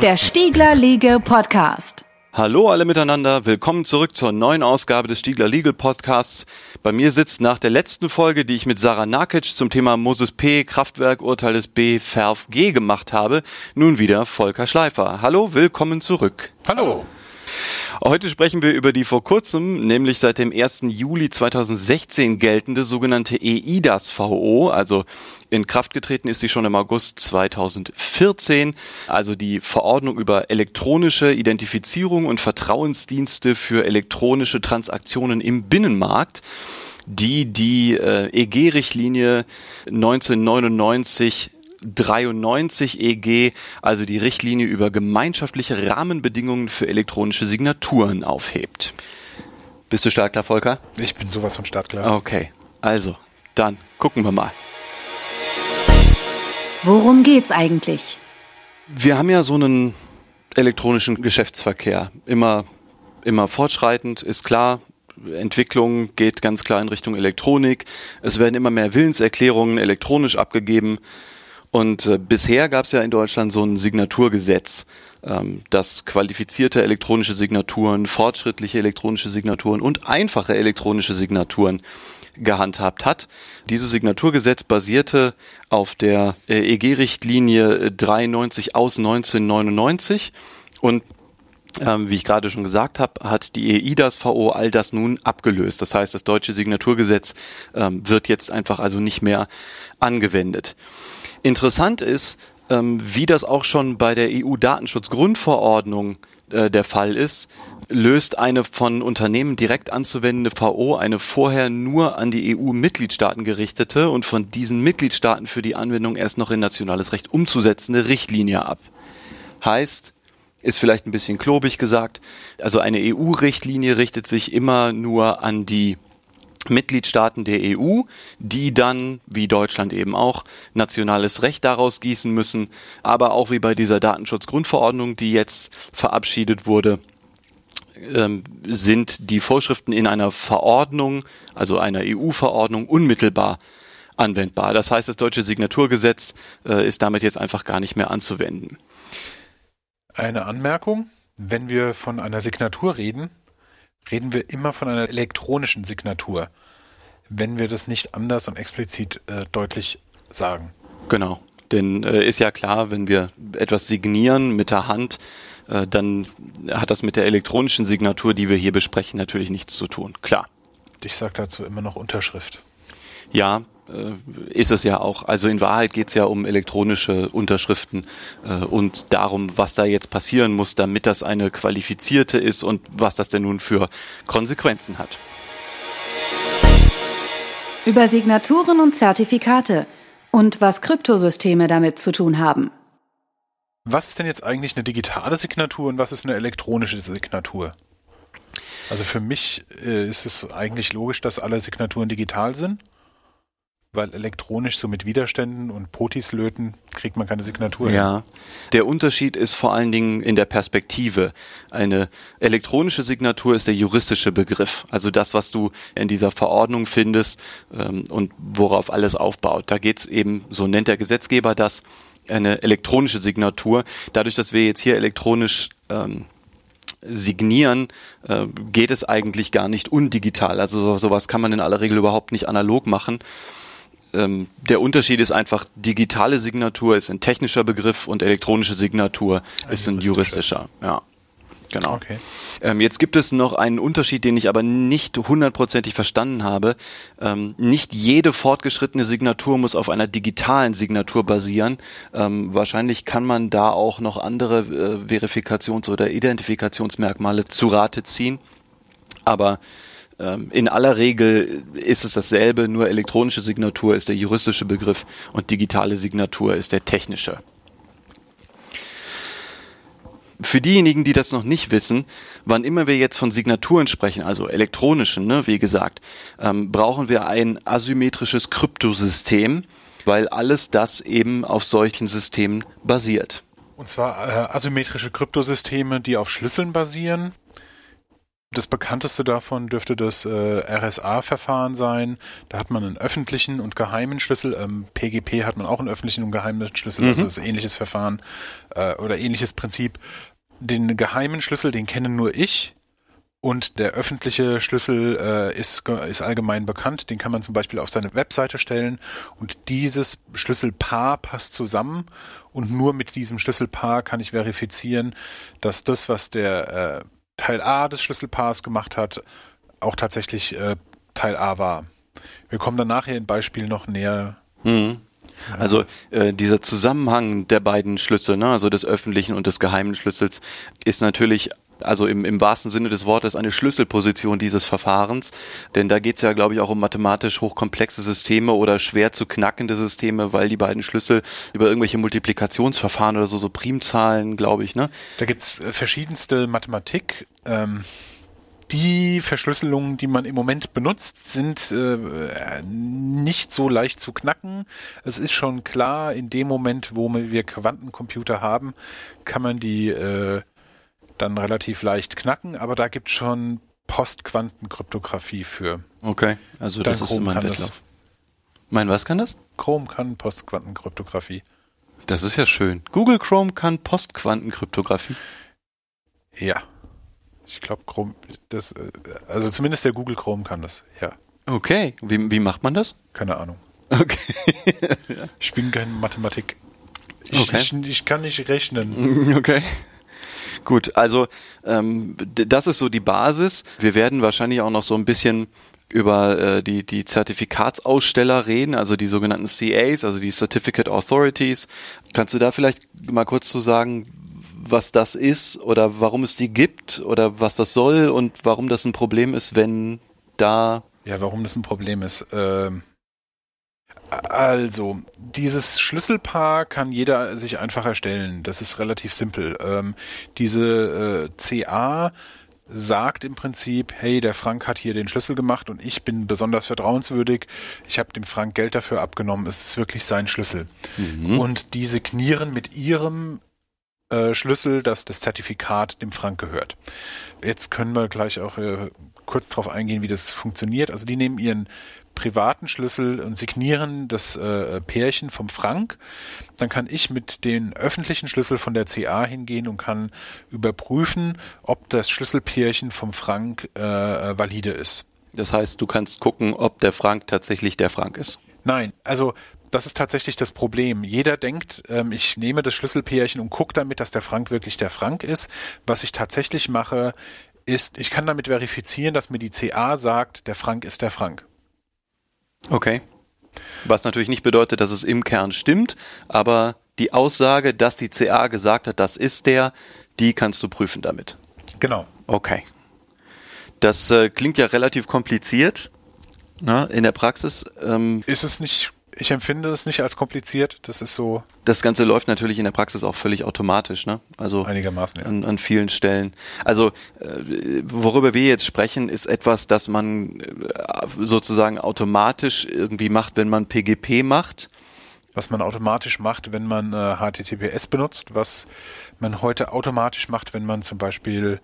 Der Stiegler Legal Podcast. Hallo alle miteinander, willkommen zurück zur neuen Ausgabe des Stiegler Legal Podcasts. Bei mir sitzt nach der letzten Folge, die ich mit Sarah Nakic zum Thema Moses P. Kraftwerk Urteil des B. Verf G gemacht habe, nun wieder Volker Schleifer. Hallo, willkommen zurück. Hallo. Heute sprechen wir über die vor kurzem, nämlich seit dem 1. Juli 2016 geltende sogenannte EIDAS-VO, also in Kraft getreten ist sie schon im August 2014, also die Verordnung über elektronische Identifizierung und Vertrauensdienste für elektronische Transaktionen im Binnenmarkt die die äh, EG-Richtlinie 1999 93 EG, also die Richtlinie über gemeinschaftliche Rahmenbedingungen für elektronische Signaturen aufhebt. Bist du startklar, Volker? Ich bin sowas von startklar. Okay, also, dann gucken wir mal. Worum geht's eigentlich? Wir haben ja so einen elektronischen Geschäftsverkehr. Immer, immer fortschreitend, ist klar. Entwicklung geht ganz klar in Richtung Elektronik. Es werden immer mehr Willenserklärungen elektronisch abgegeben. Und äh, bisher gab es ja in Deutschland so ein Signaturgesetz, ähm, das qualifizierte elektronische Signaturen, fortschrittliche elektronische Signaturen und einfache elektronische Signaturen gehandhabt hat. Dieses Signaturgesetz basierte auf der äh, EG-Richtlinie 93 aus 1999 und ähm, wie ich gerade schon gesagt habe, hat die EIDAS-VO all das nun abgelöst. Das heißt, das deutsche Signaturgesetz ähm, wird jetzt einfach also nicht mehr angewendet. Interessant ist, ähm, wie das auch schon bei der EU-Datenschutzgrundverordnung äh, der Fall ist, löst eine von Unternehmen direkt anzuwendende VO eine vorher nur an die EU-Mitgliedstaaten gerichtete und von diesen Mitgliedstaaten für die Anwendung erst noch in nationales Recht umzusetzende Richtlinie ab. Heißt, ist vielleicht ein bisschen klobig gesagt, also eine EU-Richtlinie richtet sich immer nur an die Mitgliedstaaten der EU, die dann, wie Deutschland eben auch, nationales Recht daraus gießen müssen, aber auch wie bei dieser Datenschutzgrundverordnung, die jetzt verabschiedet wurde, ähm, sind die Vorschriften in einer Verordnung, also einer EU-Verordnung, unmittelbar anwendbar. Das heißt, das deutsche Signaturgesetz äh, ist damit jetzt einfach gar nicht mehr anzuwenden. Eine Anmerkung, wenn wir von einer Signatur reden, reden wir immer von einer elektronischen Signatur, wenn wir das nicht anders und explizit äh, deutlich sagen. Genau. Denn äh, ist ja klar, wenn wir etwas signieren mit der Hand, äh, dann hat das mit der elektronischen Signatur, die wir hier besprechen, natürlich nichts zu tun. Klar. Ich sage dazu immer noch Unterschrift. Ja, ist es ja auch. Also in Wahrheit geht es ja um elektronische Unterschriften äh, und darum, was da jetzt passieren muss, damit das eine qualifizierte ist und was das denn nun für Konsequenzen hat. Über Signaturen und Zertifikate und was Kryptosysteme damit zu tun haben. Was ist denn jetzt eigentlich eine digitale Signatur und was ist eine elektronische Signatur? Also für mich äh, ist es eigentlich logisch, dass alle Signaturen digital sind weil elektronisch so mit Widerständen und Potis löten kriegt man keine Signatur. Ja, hin. der Unterschied ist vor allen Dingen in der Perspektive. Eine elektronische Signatur ist der juristische Begriff, also das, was du in dieser Verordnung findest ähm, und worauf alles aufbaut. Da geht's eben, so nennt der Gesetzgeber das, eine elektronische Signatur. Dadurch, dass wir jetzt hier elektronisch ähm, signieren, äh, geht es eigentlich gar nicht undigital. Also sowas kann man in aller Regel überhaupt nicht analog machen ähm, der Unterschied ist einfach, digitale Signatur ist ein technischer Begriff und elektronische Signatur ein ist ein juristischer. Ja. Genau. Okay. Ähm, jetzt gibt es noch einen Unterschied, den ich aber nicht hundertprozentig verstanden habe. Ähm, nicht jede fortgeschrittene Signatur muss auf einer digitalen Signatur basieren. Ähm, wahrscheinlich kann man da auch noch andere äh, Verifikations- oder Identifikationsmerkmale zu Rate ziehen. Aber in aller Regel ist es dasselbe, nur elektronische Signatur ist der juristische Begriff und digitale Signatur ist der technische. Für diejenigen, die das noch nicht wissen, wann immer wir jetzt von Signaturen sprechen, also elektronischen, ne, wie gesagt, ähm, brauchen wir ein asymmetrisches Kryptosystem, weil alles das eben auf solchen Systemen basiert. Und zwar äh, asymmetrische Kryptosysteme, die auf Schlüsseln basieren Das bekannteste davon dürfte das äh, RSA-Verfahren sein. Da hat man einen öffentlichen und geheimen Schlüssel. Ähm, PGP hat man auch einen öffentlichen und geheimen Schlüssel, also mhm. also ist ähnliches Verfahren äh, oder ähnliches Prinzip. Den geheimen Schlüssel, den kennen nur ich. Und der öffentliche Schlüssel äh, ist, ist allgemein bekannt. Den kann man zum Beispiel auf seine Webseite stellen. Und dieses Schlüsselpaar passt zusammen. Und nur mit diesem Schlüsselpaar kann ich verifizieren, dass das, was der äh, Teil A des Schlüsselpaars gemacht hat, auch tatsächlich äh, Teil A war. Wir kommen dann nachher in Beispiel noch näher. Mhm. Also äh, dieser Zusammenhang der beiden Schlüssel, ne, also des öffentlichen und des geheimen Schlüssels, ist natürlich also im, im wahrsten Sinne des Wortes eine Schlüsselposition dieses Verfahrens. Denn da geht es ja, glaube ich, auch um mathematisch hochkomplexe Systeme oder schwer zu knackende Systeme, weil die beiden Schlüssel über irgendwelche Multiplikationsverfahren oder so, so Primzahlen, glaube ich, ne? Da gibt's äh, verschiedenste Mathematik. Ähm die Verschlüsselungen, die man im Moment benutzt, sind äh, nicht so leicht zu knacken. Es ist schon klar, in dem Moment, wo wir Quantencomputer haben, kann man die äh, dann relativ leicht knacken, aber da gibt es schon Postquantenkryptographie für. Okay, also das ist immer ein Wettlauf. Mein was kann das? Chrome kann Postquantenkryptographie. Das ist ja schön. Google Chrome kann Postquantenkryptographie. Ja. Ich glaube, Chrome, das, äh, also zumindest der Google Chrome kann das, ja. Okay. Wie, wie macht man das? Keine Ahnung. Okay. ich bin kein Mathematik. Ich, okay. ich, ich kann nicht rechnen. Okay. Gut, also ähm, das ist so die Basis. Wir werden wahrscheinlich auch noch so ein bisschen über äh, die, die Zertifikatsaussteller reden, also die sogenannten CAs, also die Certificate Authorities. Kannst du da vielleicht mal kurz zu sagen, was das ist oder warum es die gibt oder was das soll und warum das ein Problem ist, wenn da. Ja, warum das ein Problem ist. Ähm also, dieses Schlüsselpaar kann jeder sich einfach erstellen. Das ist relativ simpel. Ähm, diese äh, CA sagt im Prinzip, hey, der Frank hat hier den Schlüssel gemacht und ich bin besonders vertrauenswürdig. Ich habe dem Frank Geld dafür abgenommen. Es ist wirklich sein Schlüssel. Mhm. Und die signieren mit ihrem äh, Schlüssel, dass das Zertifikat dem Frank gehört. Jetzt können wir gleich auch äh, kurz darauf eingehen, wie das funktioniert. Also die nehmen ihren privaten Schlüssel und signieren das äh, Pärchen vom Frank, dann kann ich mit den öffentlichen Schlüssel von der CA hingehen und kann überprüfen, ob das Schlüsselpärchen vom Frank äh, valide ist. Das heißt, du kannst gucken, ob der Frank tatsächlich der Frank ist. Nein, also das ist tatsächlich das Problem. Jeder denkt, ähm, ich nehme das Schlüsselpärchen und gucke damit, dass der Frank wirklich der Frank ist. Was ich tatsächlich mache, ist, ich kann damit verifizieren, dass mir die CA sagt, der Frank ist der Frank. Okay. Was natürlich nicht bedeutet, dass es im Kern stimmt, aber die Aussage, dass die CA gesagt hat, das ist der, die kannst du prüfen damit. Genau. Okay. Das äh, klingt ja relativ kompliziert ne, in der Praxis. Ähm, ist es nicht ich empfinde es nicht als kompliziert. Das ist so. Das Ganze läuft natürlich in der Praxis auch völlig automatisch, ne? Also einigermaßen ja. an, an vielen Stellen. Also äh, worüber wir jetzt sprechen, ist etwas, das man äh, sozusagen automatisch irgendwie macht, wenn man PGP macht. Was man automatisch macht, wenn man äh, HTTPS benutzt, was man heute automatisch macht, wenn man zum Beispiel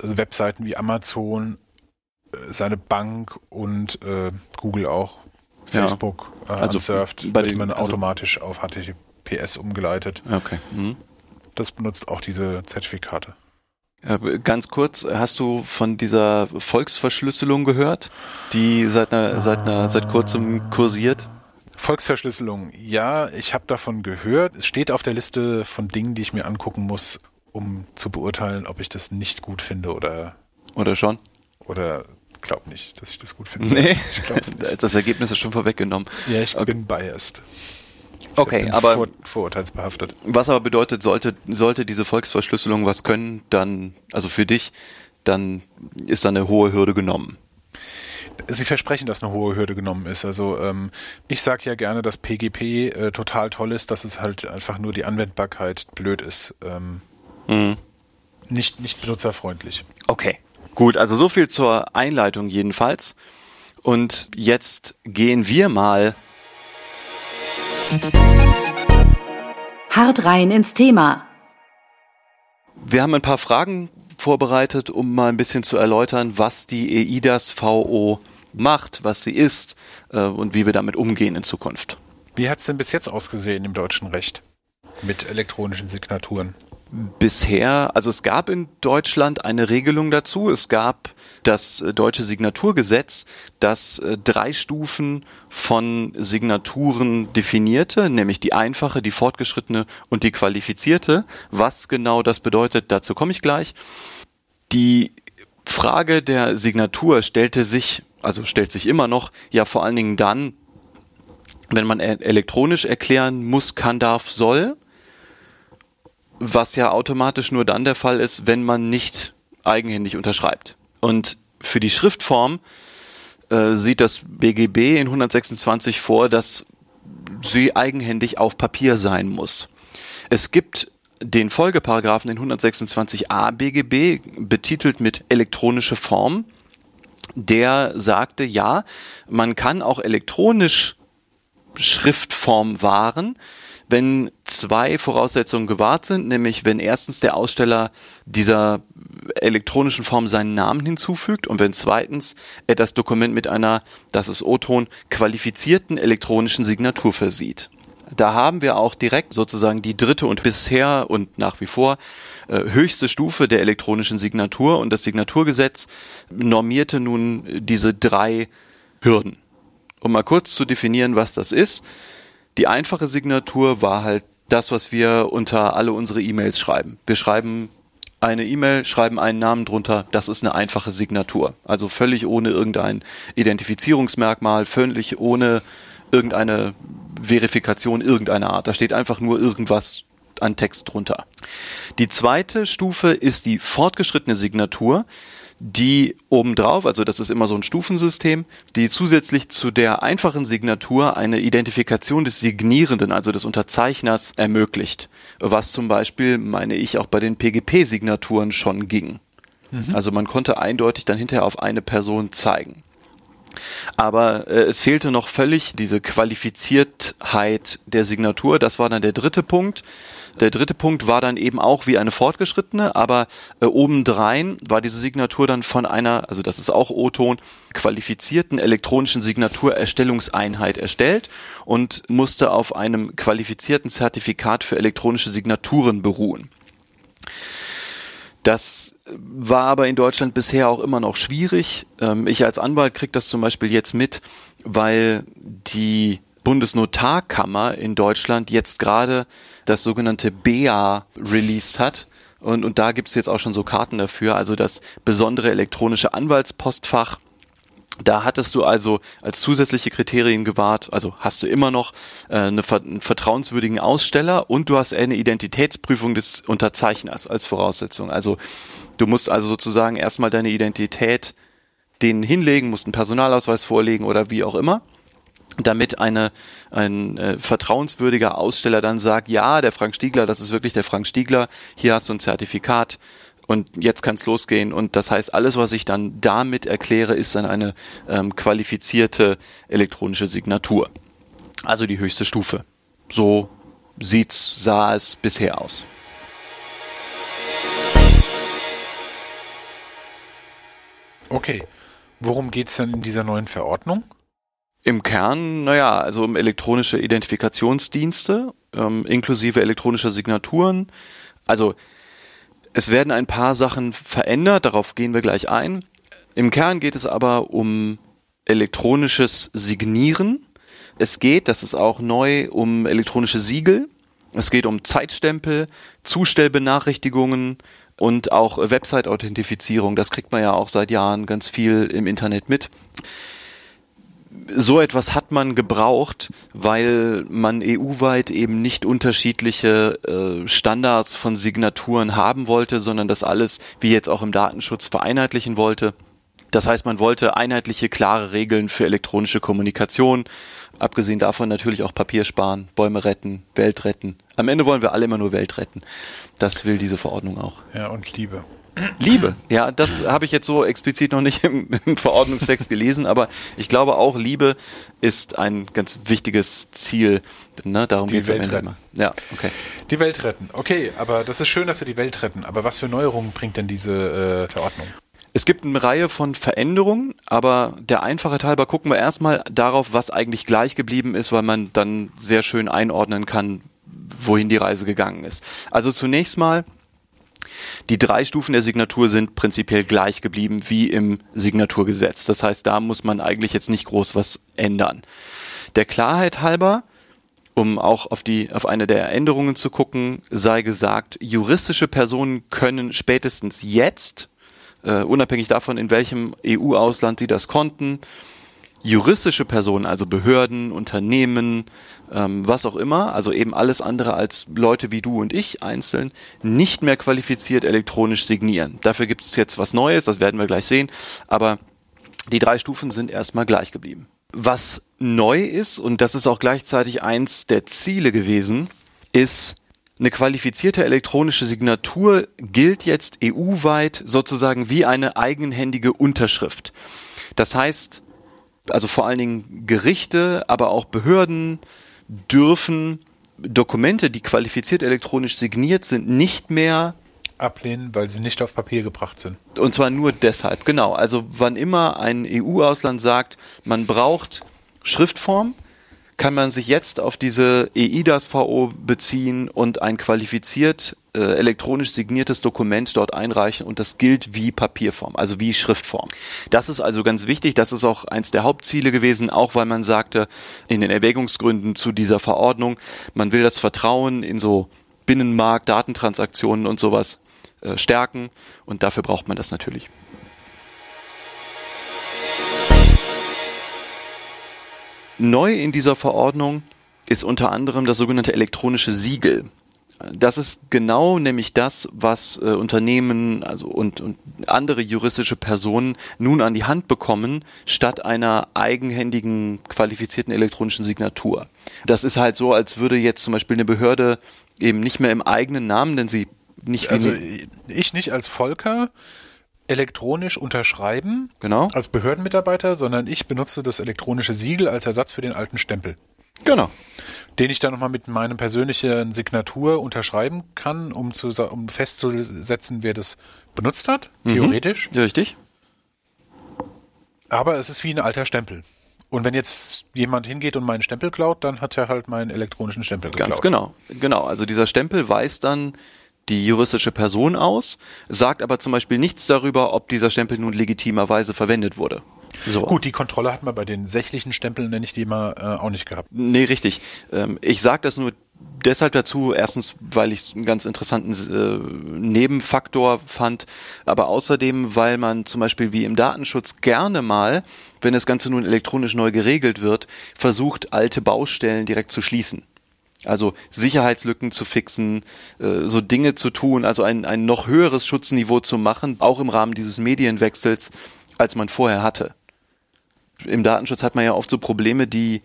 Webseiten wie Amazon, äh, seine Bank und äh, Google auch Facebook ja. äh, also surft, bei wird man also automatisch auf HTTPS umgeleitet. Okay. Mhm. Das benutzt auch diese Zertifikate. Ganz kurz, hast du von dieser Volksverschlüsselung gehört, die seit einer, seit einer, seit kurzem kursiert? Volksverschlüsselung, ja, ich habe davon gehört. Es steht auf der Liste von Dingen, die ich mir angucken muss, um zu beurteilen, ob ich das nicht gut finde oder. Oder schon? Oder glaube nicht, dass ich das gut finde. Nee, ich glaube nicht. Das Ergebnis ist schon vorweggenommen. Ja, ich okay. bin biased. Ich okay, aber vor, vorurteilsbehaftet. Was aber bedeutet, sollte sollte diese Volksverschlüsselung was können, dann also für dich, dann ist da eine hohe Hürde genommen. Sie versprechen, dass eine hohe Hürde genommen ist. Also ähm, ich sage ja gerne, dass PGP äh, total toll ist, dass es halt einfach nur die Anwendbarkeit blöd ist. Ähm, mhm. Nicht nicht benutzerfreundlich. Okay. Gut, also so viel zur Einleitung jedenfalls. Und jetzt gehen wir mal hart rein ins Thema. Wir haben ein paar Fragen vorbereitet, um mal ein bisschen zu erläutern, was die EIDAS VO macht, was sie ist äh, und wie wir damit umgehen in Zukunft. Wie hat es denn bis jetzt ausgesehen im deutschen Recht mit elektronischen Signaturen? Bisher, also es gab in Deutschland eine Regelung dazu. Es gab das äh, deutsche Signaturgesetz, das äh, drei Stufen von Signaturen definierte, nämlich die einfache, die fortgeschrittene und die qualifizierte. Was genau das bedeutet, dazu komme ich gleich. Die Frage der Signatur stellte sich, also stellt sich immer noch, ja vor allen Dingen dann, wenn man elektronisch erklären muss, kann, darf, soll was ja automatisch nur dann der Fall ist, wenn man nicht eigenhändig unterschreibt. Und für die Schriftform äh, sieht das BGB in 126 vor, dass sie eigenhändig auf Papier sein muss. Es gibt den Folgeparagraphen in 126a BGB betitelt mit elektronische Form. Der sagte, ja, man kann auch elektronisch Schriftform wahren, wenn zwei Voraussetzungen gewahrt sind, nämlich wenn erstens der Aussteller dieser elektronischen Form seinen Namen hinzufügt und wenn zweitens er das Dokument mit einer, das ist O-Ton, qualifizierten elektronischen Signatur versieht. Da haben wir auch direkt sozusagen die dritte und bisher und nach wie vor äh, höchste Stufe der elektronischen Signatur und das Signaturgesetz normierte nun diese drei Hürden. Um mal kurz zu definieren, was das ist. Die einfache Signatur war halt das, was wir unter alle unsere E-Mails schreiben. Wir schreiben eine E-Mail, schreiben einen Namen drunter, das ist eine einfache Signatur. Also völlig ohne irgendein Identifizierungsmerkmal, völlig ohne irgendeine Verifikation irgendeiner Art. Da steht einfach nur irgendwas an Text drunter. Die zweite Stufe ist die fortgeschrittene Signatur die obendrauf, also das ist immer so ein Stufensystem, die zusätzlich zu der einfachen Signatur eine Identifikation des Signierenden, also des Unterzeichners, ermöglicht. Was zum Beispiel, meine ich, auch bei den PGP-Signaturen schon ging. Mhm. Also man konnte eindeutig dann hinterher auf eine Person zeigen. Aber äh, es fehlte noch völlig diese Qualifiziertheit der Signatur. Das war dann der dritte Punkt. Der dritte Punkt war dann eben auch wie eine fortgeschrittene, aber äh, obendrein war diese Signatur dann von einer, also das ist auch O-Ton, qualifizierten elektronischen Signaturerstellungseinheit erstellt und musste auf einem qualifizierten Zertifikat für elektronische Signaturen beruhen. Das war aber in Deutschland bisher auch immer noch schwierig. Ähm, ich als Anwalt kriege das zum Beispiel jetzt mit, weil die Bundesnotarkammer in Deutschland jetzt gerade das sogenannte BEA released hat. Und, und da gibt's jetzt auch schon so Karten dafür, also das besondere elektronische Anwaltspostfach da hattest du also als zusätzliche Kriterien gewahrt, also hast du immer noch äh, eine, einen vertrauenswürdigen Aussteller und du hast eine Identitätsprüfung des Unterzeichners als Voraussetzung. Also du musst also sozusagen erstmal deine Identität denen hinlegen, musst einen Personalausweis vorlegen oder wie auch immer, damit eine, ein äh, vertrauenswürdiger Aussteller dann sagt, ja, der Frank Stiegler, das ist wirklich der Frank Stiegler, hier hast du ein Zertifikat, und jetzt kann es losgehen. Und das heißt, alles, was ich dann damit erkläre, ist dann eine ähm, qualifizierte elektronische Signatur. Also die höchste Stufe. So sieht's, sah es bisher aus. Okay. Worum geht es denn in dieser neuen Verordnung? Im Kern, naja, also um elektronische Identifikationsdienste, ähm, inklusive elektronischer Signaturen. Also es werden ein paar Sachen verändert, darauf gehen wir gleich ein. Im Kern geht es aber um elektronisches Signieren. Es geht, das ist auch neu, um elektronische Siegel. Es geht um Zeitstempel, Zustellbenachrichtigungen und auch Website-Authentifizierung. Das kriegt man ja auch seit Jahren ganz viel im Internet mit so etwas hat man gebraucht, weil man EU-weit eben nicht unterschiedliche äh, Standards von Signaturen haben wollte, sondern das alles, wie jetzt auch im Datenschutz, vereinheitlichen wollte. Das heißt, man wollte einheitliche, klare Regeln für elektronische Kommunikation. Abgesehen davon natürlich auch Papier sparen, Bäume retten, Welt retten. Am Ende wollen wir alle immer nur Welt retten. Das will diese Verordnung auch. Ja, und Liebe. Liebe, ja, das habe ich jetzt so explizit noch nicht im, im, Verordnungstext gelesen, aber ich glaube auch, Liebe ist ein ganz wichtiges Ziel. Ne? Darum geht es am Ende immer. Ja, okay. Die Welt retten. Okay, aber das ist schön, dass wir die Welt retten. Aber was für Neuerungen bringt denn diese äh, Verordnung? Es gibt eine Reihe von Veränderungen, aber der Einfachheit halber gucken wir erstmal darauf, was eigentlich gleich geblieben ist, weil man dann sehr schön einordnen kann, wohin die Reise gegangen ist. Also zunächst mal die drei Stufen der Signatur sind prinzipiell gleich geblieben wie im Signaturgesetz. Das heißt, da muss man eigentlich jetzt nicht groß was ändern. Der Klarheit halber, um auch auf die, auf eine der Änderungen zu gucken, sei gesagt, juristische Personen können spätestens jetzt, äh, unabhängig davon, in welchem EU-Ausland die das konnten, juristische Personen, also Behörden, Unternehmen, ähm, was auch immer, also eben alles andere als Leute wie du und ich einzeln, nicht mehr qualifiziert elektronisch signieren. Dafür gibt es jetzt was Neues, das werden wir gleich sehen, aber die drei Stufen sind erstmal gleich geblieben. Was neu ist, und das ist auch gleichzeitig eins der Ziele gewesen, ist, eine qualifizierte elektronische Signatur gilt jetzt EU-weit sozusagen wie eine eigenhändige Unterschrift. Das heißt, also vor allen Dingen Gerichte, aber auch Behörden dürfen Dokumente, die qualifiziert elektronisch signiert sind, nicht mehr ablehnen, weil sie nicht auf Papier gebracht sind. Und zwar nur deshalb, genau. Also wann immer ein EU-Ausland sagt, man braucht Schriftform, kann man sich jetzt auf diese EIDAS-VO beziehen und ein qualifiziert äh, elektronisch signiertes Dokument dort einreichen und das gilt wie Papierform, also wie Schriftform. Das ist also ganz wichtig, das ist auch eins der Hauptziele gewesen, auch weil man sagte in den Erwägungsgründen zu dieser Verordnung, man will das Vertrauen in so Binnenmarkt, Datentransaktionen und sowas äh, stärken und dafür braucht man das natürlich. Neu in dieser Verordnung ist unter anderem das sogenannte elektronische Siegel. Das ist genau nämlich das, was äh, Unternehmen also und, und andere juristische Personen nun an die Hand bekommen, statt einer eigenhändigen qualifizierten elektronischen Signatur. Das ist halt so, als würde jetzt zum Beispiel eine Behörde eben nicht mehr im eigenen Namen, denn sie nicht also ich nicht als Volker elektronisch unterschreiben genau. als Behördenmitarbeiter, sondern ich benutze das elektronische Siegel als Ersatz für den alten Stempel. Genau. Den ich dann nochmal mit meiner persönlichen Signatur unterschreiben kann, um, zu, um festzusetzen, wer das benutzt hat, mhm. theoretisch. Ja, richtig. Aber es ist wie ein alter Stempel. Und wenn jetzt jemand hingeht und meinen Stempel klaut, dann hat er halt meinen elektronischen Stempel geklaut. Ganz genau. Genau. Also dieser Stempel weist dann die juristische Person aus, sagt aber zum Beispiel nichts darüber, ob dieser Stempel nun legitimerweise verwendet wurde. So. Gut, die Kontrolle hat man bei den sächlichen Stempeln, nenne ich die mal, äh, auch nicht gehabt. Nee, richtig. Ähm, ich sage das nur deshalb dazu, erstens, weil ich es einen ganz interessanten äh, Nebenfaktor fand, aber außerdem, weil man zum Beispiel wie im Datenschutz gerne mal, wenn das Ganze nun elektronisch neu geregelt wird, versucht, alte Baustellen direkt zu schließen. Also Sicherheitslücken zu fixen, äh, so Dinge zu tun, also ein, ein noch höheres Schutzniveau zu machen, auch im Rahmen dieses Medienwechsels, als man vorher hatte. Im Datenschutz hat man ja oft so Probleme, die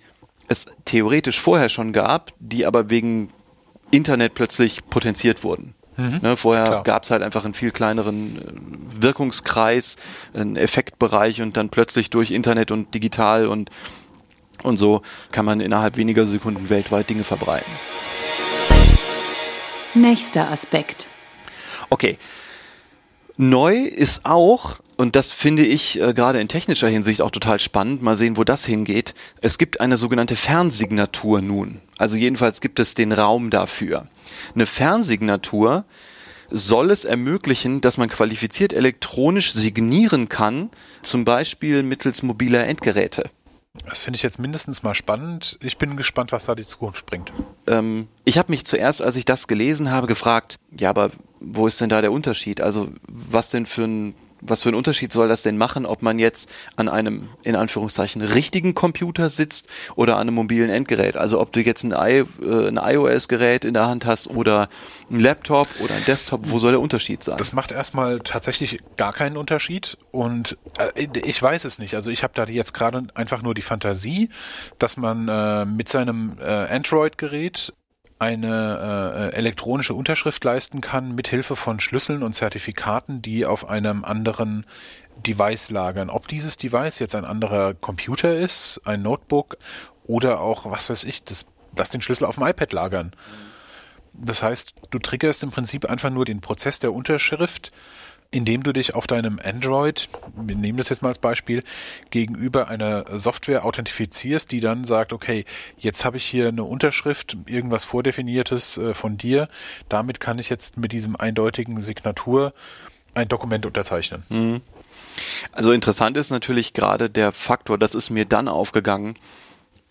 es theoretisch vorher schon gab, die aber wegen Internet plötzlich potenziert wurden. Mhm, ne, vorher gab es halt einfach einen viel kleineren äh, Wirkungskreis, einen Effektbereich und dann plötzlich durch Internet und digital und und so kann man innerhalb weniger Sekunden weltweit Dinge verbreiten. Nächster Aspekt. Okay. Neu ist auch, und das finde ich äh, gerade in technischer Hinsicht auch total spannend, mal sehen, wo das hingeht. Es gibt eine sogenannte Fernsignatur nun. Also jedenfalls gibt es den Raum dafür. Eine Fernsignatur soll es ermöglichen, dass man qualifiziert elektronisch signieren kann, zum Beispiel mittels mobiler Endgeräte. Das finde ich jetzt mindestens mal spannend. Ich bin gespannt, was da die Zukunft bringt. Ähm, ich habe mich zuerst, als ich das gelesen habe, gefragt, ja, aber wo ist denn da der Unterschied? Also was denn für ein was für einen Unterschied soll das denn machen, ob man jetzt an einem, in Anführungszeichen, richtigen Computer sitzt oder an einem mobilen Endgerät? Also ob du jetzt ein, I, äh, ein iOS-Gerät in der Hand hast oder ein Laptop oder ein Desktop, wo soll der Unterschied sein? Das macht erstmal tatsächlich gar keinen Unterschied und äh, ich weiß es nicht. Also ich habe da jetzt gerade einfach nur die Fantasie, dass man äh, mit seinem äh, Android-Gerät eine äh, elektronische Unterschrift leisten kann mithilfe von Schlüsseln und Zertifikaten, die auf einem anderen Device lagern. Ob dieses Device jetzt ein anderer Computer ist, ein Notebook oder auch, was weiß ich, das, das den Schlüssel auf dem iPad lagern. Das heißt, du triggerst im Prinzip einfach nur den Prozess der Unterschrift indem du dich auf deinem Android, wir nehmen das jetzt mal als Beispiel, gegenüber einer Software authentifizierst, die dann sagt, okay, jetzt habe ich hier eine Unterschrift, irgendwas vordefiniertes äh, von dir, damit kann ich jetzt mit diesem eindeutigen Signatur ein Dokument unterzeichnen. Mhm. Also interessant ist natürlich gerade der Faktor, das ist mir dann aufgegangen,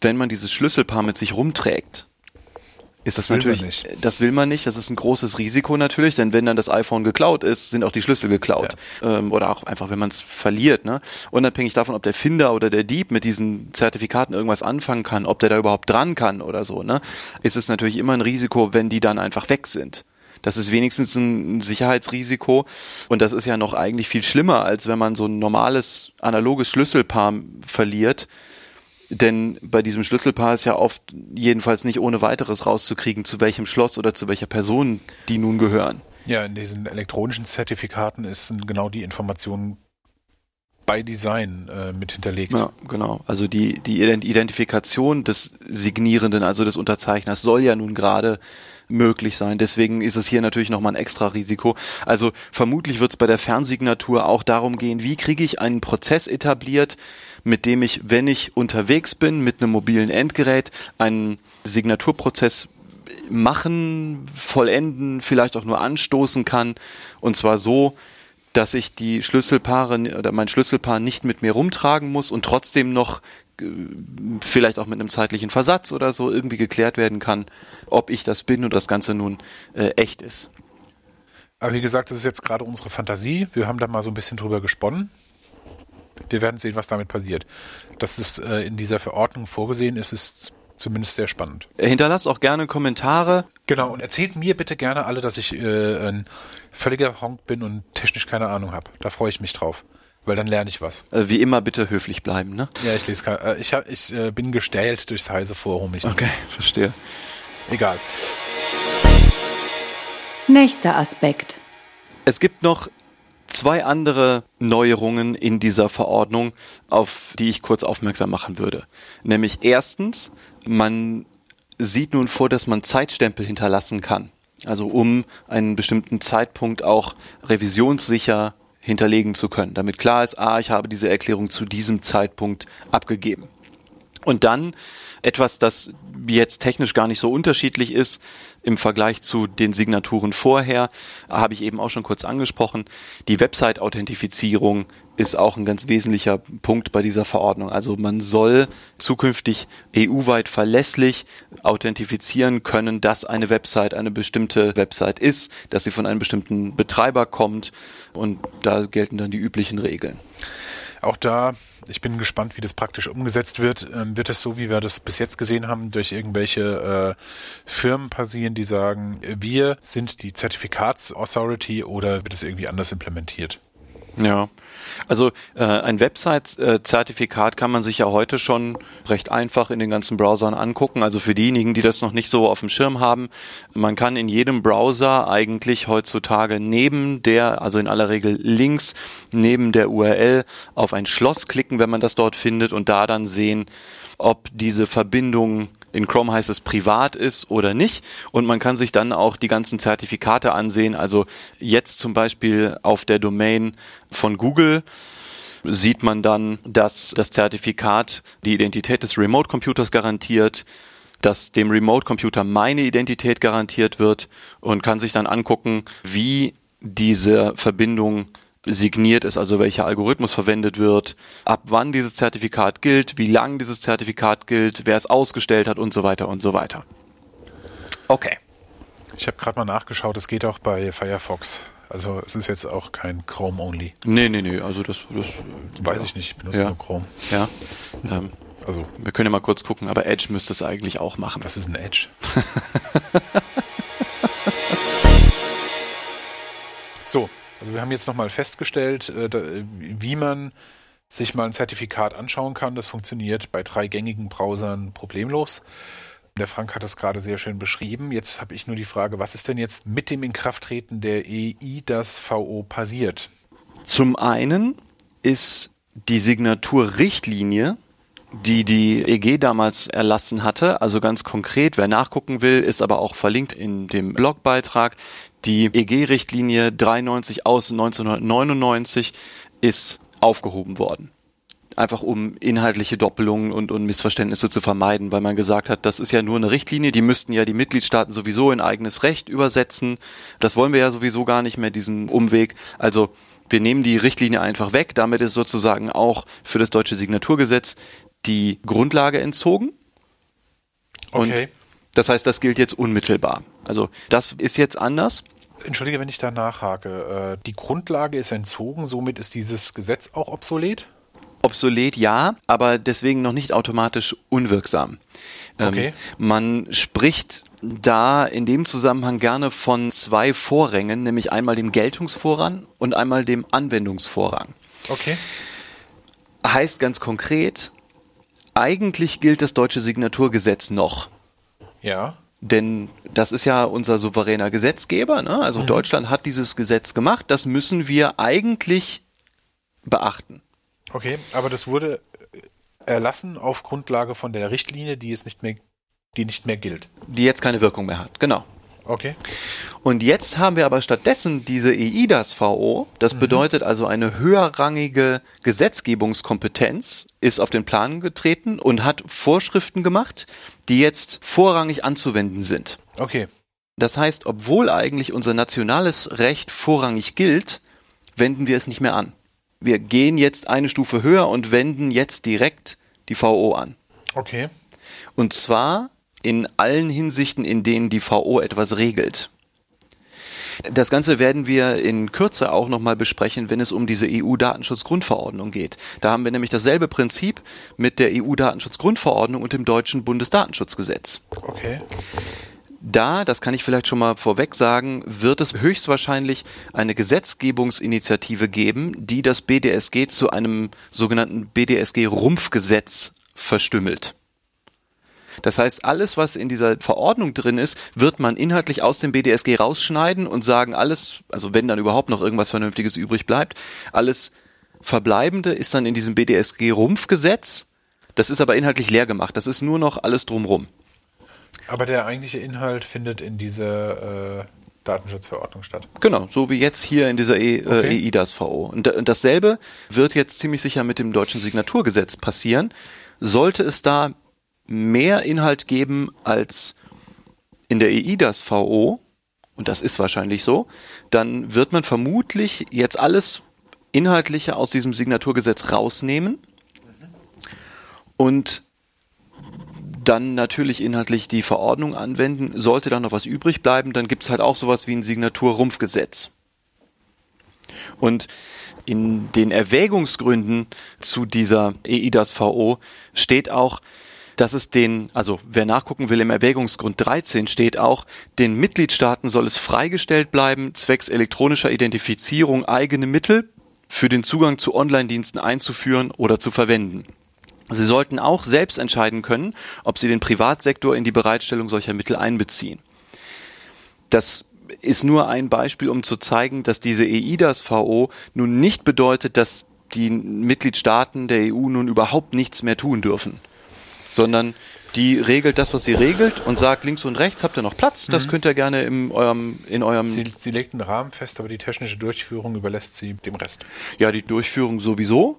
wenn man dieses Schlüsselpaar mit sich rumträgt ist das, das natürlich, das will man nicht. Das ist ein großes Risiko natürlich, denn wenn dann das iPhone geklaut ist, sind auch die Schlüssel geklaut. Ja. Ähm, oder auch einfach, wenn man es verliert. Ne? Unabhängig davon, ob der Finder oder der Dieb mit diesen Zertifikaten irgendwas anfangen kann, ob der da überhaupt dran kann oder so, ne? ist es natürlich immer ein Risiko, wenn die dann einfach weg sind. Das ist wenigstens ein Sicherheitsrisiko und das ist ja noch eigentlich viel schlimmer, als wenn man so ein normales analoges Schlüsselpaar verliert denn bei diesem Schlüsselpaar ist ja oft jedenfalls nicht ohne weiteres rauszukriegen, zu welchem Schloss oder zu welcher Person die nun gehören. Ja, in diesen elektronischen Zertifikaten ist genau die Information bei Design äh, mit hinterlegt. Ja, genau. Also die, die Identifikation des Signierenden, also des Unterzeichners, soll ja nun gerade möglich sein. Deswegen ist es hier natürlich nochmal ein extra Risiko. Also vermutlich wird es bei der Fernsignatur auch darum gehen, wie kriege ich einen Prozess etabliert, mit dem ich, wenn ich unterwegs bin mit einem mobilen Endgerät, einen Signaturprozess machen, vollenden, vielleicht auch nur anstoßen kann. Und zwar so, dass ich die Schlüsselpaare oder mein Schlüsselpaar nicht mit mir rumtragen muss und trotzdem noch vielleicht auch mit einem zeitlichen Versatz oder so irgendwie geklärt werden kann, ob ich das bin und das Ganze nun äh, echt ist. Aber wie gesagt, das ist jetzt gerade unsere Fantasie. Wir haben da mal so ein bisschen drüber gesponnen. Wir werden sehen, was damit passiert. Dass es äh, in dieser Verordnung vorgesehen ist, ist zumindest sehr spannend. Hinterlasst auch gerne Kommentare. Genau, und erzählt mir bitte gerne alle, dass ich äh, ein völliger Honk bin und technisch keine Ahnung habe. Da freue ich mich drauf. Weil dann lerne ich was. Äh, wie immer bitte höflich bleiben, ne? Ja, ich lese äh, ich, hab, ich äh, bin gestellt durchs heiße Forum. Ich okay, verstehe. Egal. Nächster Aspekt. Es gibt noch zwei andere Neuerungen in dieser Verordnung, auf die ich kurz aufmerksam machen würde. Nämlich erstens, man sieht nun vor, dass man Zeitstempel hinterlassen kann. Also um einen bestimmten Zeitpunkt auch revisionssicher hinterlegen zu können, damit klar ist, ah, ich habe diese Erklärung zu diesem Zeitpunkt abgegeben. Und dann etwas, das jetzt technisch gar nicht so unterschiedlich ist im Vergleich zu den Signaturen vorher, habe ich eben auch schon kurz angesprochen. Die Website-Authentifizierung ist auch ein ganz wesentlicher Punkt bei dieser Verordnung. Also man soll zukünftig EU-weit verlässlich authentifizieren können, dass eine Website eine bestimmte Website ist, dass sie von einem bestimmten Betreiber kommt und da gelten dann die üblichen Regeln. Auch da, ich bin gespannt, wie das praktisch umgesetzt wird. Ähm, wird es so, wie wir das bis jetzt gesehen haben, durch irgendwelche äh, Firmen passieren, die sagen, wir sind die Zertifikatsauthority oder wird es irgendwie anders implementiert? Ja, also äh, ein Website-Zertifikat kann man sich ja heute schon recht einfach in den ganzen Browsern angucken. Also für diejenigen, die das noch nicht so auf dem Schirm haben, man kann in jedem Browser eigentlich heutzutage neben der, also in aller Regel links neben der URL auf ein Schloss klicken, wenn man das dort findet und da dann sehen, ob diese Verbindung in Chrome heißt es privat ist oder nicht. Und man kann sich dann auch die ganzen Zertifikate ansehen. Also jetzt zum Beispiel auf der Domain von Google sieht man dann, dass das Zertifikat die Identität des Remote-Computers garantiert, dass dem Remote-Computer meine Identität garantiert wird und kann sich dann angucken, wie diese Verbindung signiert ist, also welcher Algorithmus verwendet wird, ab wann dieses Zertifikat gilt, wie lang dieses Zertifikat gilt, wer es ausgestellt hat und so weiter und so weiter. Okay. Ich habe gerade mal nachgeschaut, es geht auch bei Firefox. Also es ist jetzt auch kein Chrome-only. Nee, nee, nee, also das, das weiß ich nicht, ich benutze ja. nur Chrome. Ja. Ähm, also wir können ja mal kurz gucken, aber Edge müsste es eigentlich auch machen. Was ist ein Edge? so, also wir haben jetzt nochmal festgestellt, äh, wie man sich mal ein Zertifikat anschauen kann. Das funktioniert bei drei gängigen Browsern problemlos. Der Frank hat das gerade sehr schön beschrieben. Jetzt habe ich nur die Frage, was ist denn jetzt mit dem Inkrafttreten der EI das VO passiert? Zum einen ist die Signaturrichtlinie, die die EG damals erlassen hatte, also ganz konkret, wer nachgucken will, ist aber auch verlinkt in dem Blogbeitrag, die EG-Richtlinie 93 aus 1999 ist aufgehoben worden einfach um inhaltliche Doppelungen und, und Missverständnisse zu vermeiden, weil man gesagt hat, das ist ja nur eine Richtlinie, die müssten ja die Mitgliedstaaten sowieso in eigenes Recht übersetzen. Das wollen wir ja sowieso gar nicht mehr, diesen Umweg. Also wir nehmen die Richtlinie einfach weg. Damit ist sozusagen auch für das deutsche Signaturgesetz die Grundlage entzogen. Und okay. Das heißt, das gilt jetzt unmittelbar. Also das ist jetzt anders. Entschuldige, wenn ich da nachhake. Äh, die Grundlage ist entzogen, somit ist dieses Gesetz auch obsolet? obsolet ja, aber deswegen noch nicht automatisch unwirksam. Ähm, okay. Ähm, man spricht da in dem Zusammenhang gerne von zwei Vorrängen, nämlich einmal dem Geltungsvorrang und einmal dem Anwendungsvorrang. Okay. Heißt ganz konkret, eigentlich gilt das deutsche Signaturgesetz noch. Ja. Denn das ist ja unser souveräner Gesetzgeber. Ne? Also mhm. Deutschland hat dieses Gesetz gemacht. Das müssen wir eigentlich beachten. Okay, aber das wurde erlassen auf Grundlage von der Richtlinie, die es nicht mehr, die nicht mehr gilt. Die jetzt keine Wirkung mehr hat, genau. Okay. Und jetzt haben wir aber stattdessen diese EIDAS-VO. Das mhm. bedeutet also eine höherrangige Gesetzgebungskompetenz ist auf den Plan getreten und hat Vorschriften gemacht, die jetzt vorrangig anzuwenden sind. Okay. Das heißt, obwohl eigentlich unser nationales Recht vorrangig gilt, wenden wir es nicht mehr an wir gehen jetzt eine Stufe höher und wenden jetzt direkt die VO an. Okay. Und zwar in allen Hinsichten, in denen die VO etwas regelt. Das Ganze werden wir in Kürze auch nochmal besprechen, wenn es um diese EU-Datenschutzgrundverordnung geht. Da haben wir nämlich dasselbe Prinzip mit der EU-Datenschutzgrundverordnung und dem deutschen Bundesdatenschutzgesetz. Okay. Da, das kann ich vielleicht schon mal vorweg sagen, wird es höchstwahrscheinlich eine Gesetzgebungsinitiative geben, die das BDSG zu einem sogenannten BDSG-Rumpfgesetz verstümmelt. Das heißt, alles, was in dieser Verordnung drin ist, wird man inhaltlich aus dem BDSG rausschneiden und sagen, alles, also wenn dann überhaupt noch irgendwas Vernünftiges übrig bleibt, alles Verbleibende ist dann in diesem BDSG-Rumpfgesetz. Das ist aber inhaltlich leer gemacht. Das ist nur noch alles drumrum. Aber der eigentliche Inhalt findet in dieser äh, Datenschutzverordnung statt. Genau, so wie jetzt hier in dieser e, äh. EIDAS-VO. Und, und dasselbe wird jetzt ziemlich sicher mit dem deutschen Signaturgesetz passieren. Sollte es da mehr Inhalt geben als in der EIDAS-VO, und das ist wahrscheinlich so, dann wird man vermutlich jetzt alles Inhaltliche aus diesem Signaturgesetz rausnehmen und dann natürlich inhaltlich die Verordnung anwenden. Sollte da noch was übrig bleiben, dann gibt es halt auch sowas wie ein Signaturrumpfgesetz. Und in den Erwägungsgründen zu dieser EIDAS-VO steht auch, dass es den, also wer nachgucken will, im Erwägungsgrund 13 steht auch, den Mitgliedstaaten soll es freigestellt bleiben, zwecks elektronischer Identifizierung eigene Mittel für den Zugang zu Online-Diensten einzuführen oder zu verwenden. Sie sollten auch selbst entscheiden können, ob sie den Privatsektor in die Bereitstellung solcher Mittel einbeziehen. Das ist nur ein Beispiel, um zu zeigen, dass diese EIDAS-VO nun nicht bedeutet, dass die Mitgliedstaaten der EU nun überhaupt nichts mehr tun dürfen, sondern die regelt das, was sie regelt und sagt, links und rechts habt ihr noch Platz, das mhm. könnt ihr gerne in eurem, in eurem. Sie, sie legt einen Rahmen fest, aber die technische Durchführung überlässt sie dem Rest. Ja, die Durchführung sowieso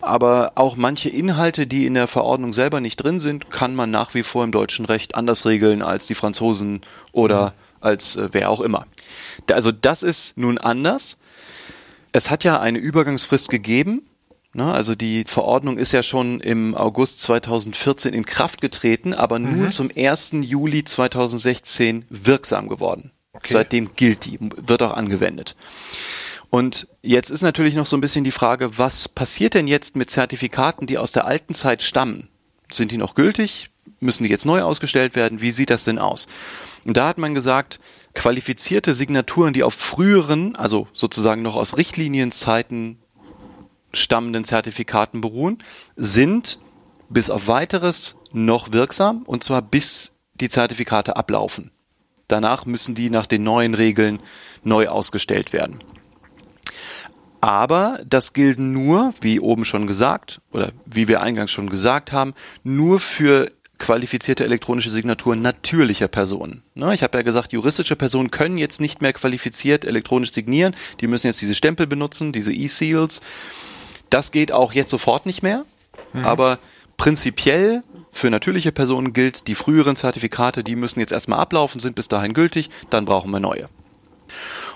aber auch manche Inhalte, die in der Verordnung selber nicht drin sind, kann man nach wie vor im deutschen Recht anders regeln als die Franzosen oder mhm. als äh, wer auch immer. Also das ist nun anders. Es hat ja eine Übergangsfrist gegeben. Ne? Also die Verordnung ist ja schon im August 2014 in Kraft getreten, aber mhm. nur zum 1. Juli 2016 wirksam geworden. Okay. Seitdem gilt die, wird auch angewendet. Und jetzt ist natürlich noch so ein bisschen die Frage, was passiert denn jetzt mit Zertifikaten, die aus der alten Zeit stammen? Sind die noch gültig? Müssen die jetzt neu ausgestellt werden? Wie sieht das denn aus? Und da hat man gesagt, qualifizierte Signaturen, die auf früheren, also sozusagen noch aus Richtlinienzeiten stammenden Zertifikaten beruhen, sind bis auf weiteres noch wirksam und zwar bis die Zertifikate ablaufen. Danach müssen die nach den neuen Regeln neu ausgestellt werden. Aber das gilt nur, wie oben schon gesagt, oder wie wir eingangs schon gesagt haben, nur für qualifizierte elektronische Signaturen natürlicher Personen. Ne, ich habe ja gesagt, juristische Personen können jetzt nicht mehr qualifiziert elektronisch signieren. Die müssen jetzt diese Stempel benutzen, diese E-Seals. Das geht auch jetzt sofort nicht mehr. Mhm. Aber prinzipiell für natürliche Personen gilt, die früheren Zertifikate, die müssen jetzt erstmal ablaufen, sind bis dahin gültig, dann brauchen wir neue.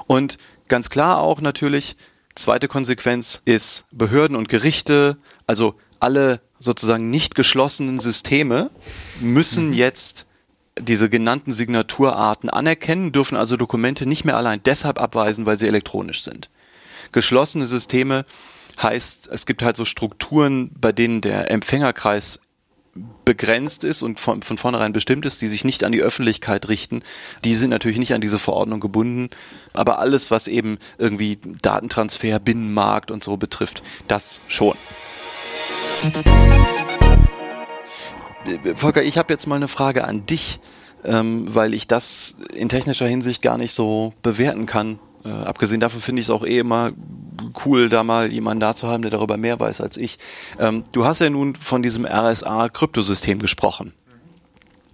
Und ganz klar auch natürlich, zweite Konsequenz ist Behörden und Gerichte, also alle sozusagen nicht geschlossenen Systeme müssen mhm. jetzt diese genannten Signaturarten anerkennen, dürfen also Dokumente nicht mehr allein deshalb abweisen, weil sie elektronisch sind. Geschlossene Systeme heißt, es gibt halt so Strukturen, bei denen der Empfängerkreis begrenzt ist und von, von vornherein bestimmt ist, die sich nicht an die Öffentlichkeit richten, die sind natürlich nicht an diese Verordnung gebunden. Aber alles, was eben irgendwie Datentransfer, Binnenmarkt und so betrifft, das schon. Volker, ich habe jetzt mal eine Frage an dich, ähm, weil ich das in technischer Hinsicht gar nicht so bewerten kann. Äh, abgesehen davon finde ich es auch eh immer cool, da mal jemanden da zu haben, der darüber mehr weiß als ich. Ähm, du hast ja nun von diesem RSA-Kryptosystem gesprochen.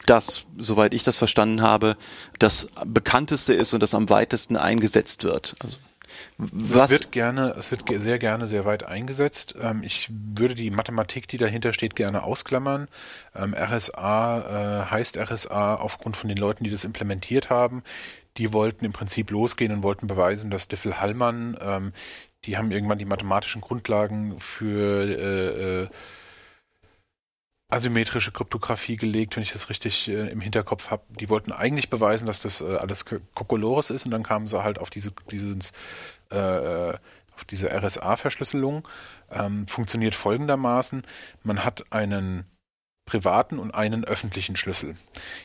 Das, soweit ich das verstanden habe, das bekannteste ist und das am weitesten eingesetzt wird. Also was? Es wird gerne, es wird sehr gerne sehr weit eingesetzt. Ähm, ich würde die Mathematik, die dahinter steht, gerne ausklammern. Ähm, RSA äh, heißt RSA aufgrund von den Leuten, die das implementiert haben. Die wollten im Prinzip losgehen und wollten beweisen, dass Diffel-Hallmann, ähm, die haben irgendwann die mathematischen Grundlagen für äh, äh, asymmetrische Kryptographie gelegt, wenn ich das richtig äh, im Hinterkopf habe. Die wollten eigentlich beweisen, dass das äh, alles Kokolores ist und dann kamen sie halt auf diese dieses äh, auf diese RSA-Verschlüsselung. Ähm, funktioniert folgendermaßen: Man hat einen privaten und einen öffentlichen Schlüssel.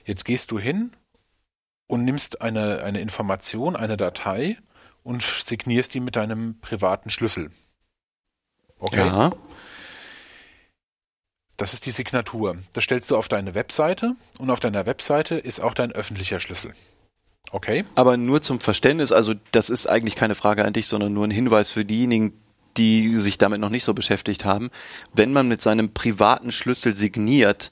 Jetzt gehst du hin und nimmst eine eine Information, eine Datei und signierst die mit deinem privaten Schlüssel. Okay. Ja. Das ist die Signatur. Das stellst du auf deine Webseite und auf deiner Webseite ist auch dein öffentlicher Schlüssel. Okay. Aber nur zum Verständnis, also das ist eigentlich keine Frage an dich, sondern nur ein Hinweis für diejenigen, die sich damit noch nicht so beschäftigt haben. Wenn man mit seinem privaten Schlüssel signiert,